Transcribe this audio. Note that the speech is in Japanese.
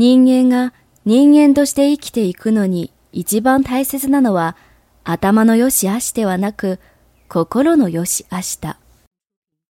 人間が人間として生きていくのに一番大切なのは頭の良し悪しではなく心の良し悪しだ。